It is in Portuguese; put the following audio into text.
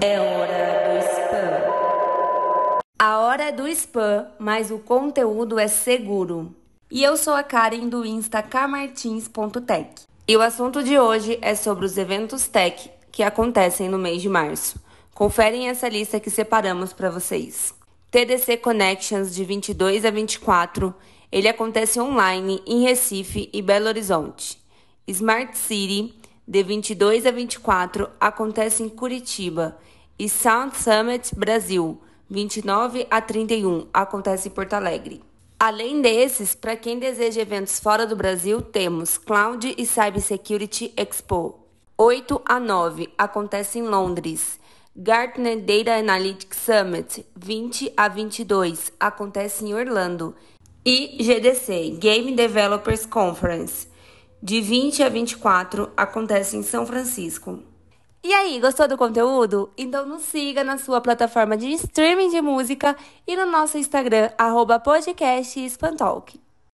É hora do spam. A hora é do spam, mas o conteúdo é seguro. E eu sou a Karen do Insta camartins.tech. E o assunto de hoje é sobre os eventos tech que acontecem no mês de março. Conferem essa lista que separamos para vocês. TDC Connections de 22 a 24, ele acontece online em Recife e Belo Horizonte. Smart City de 22 a 24 acontece em Curitiba e Sound Summit Brasil, 29 a 31, acontece em Porto Alegre. Além desses, para quem deseja eventos fora do Brasil, temos Cloud e Cybersecurity Expo, 8 a 9, acontece em Londres. Gartner Data Analytics Summit, 20 a 22, acontece em Orlando. E GDC, Game Developers Conference, de 20 a 24, acontece em São Francisco. E aí, gostou do conteúdo? Então nos siga na sua plataforma de streaming de música e no nosso Instagram, arroba podcast Espantalk.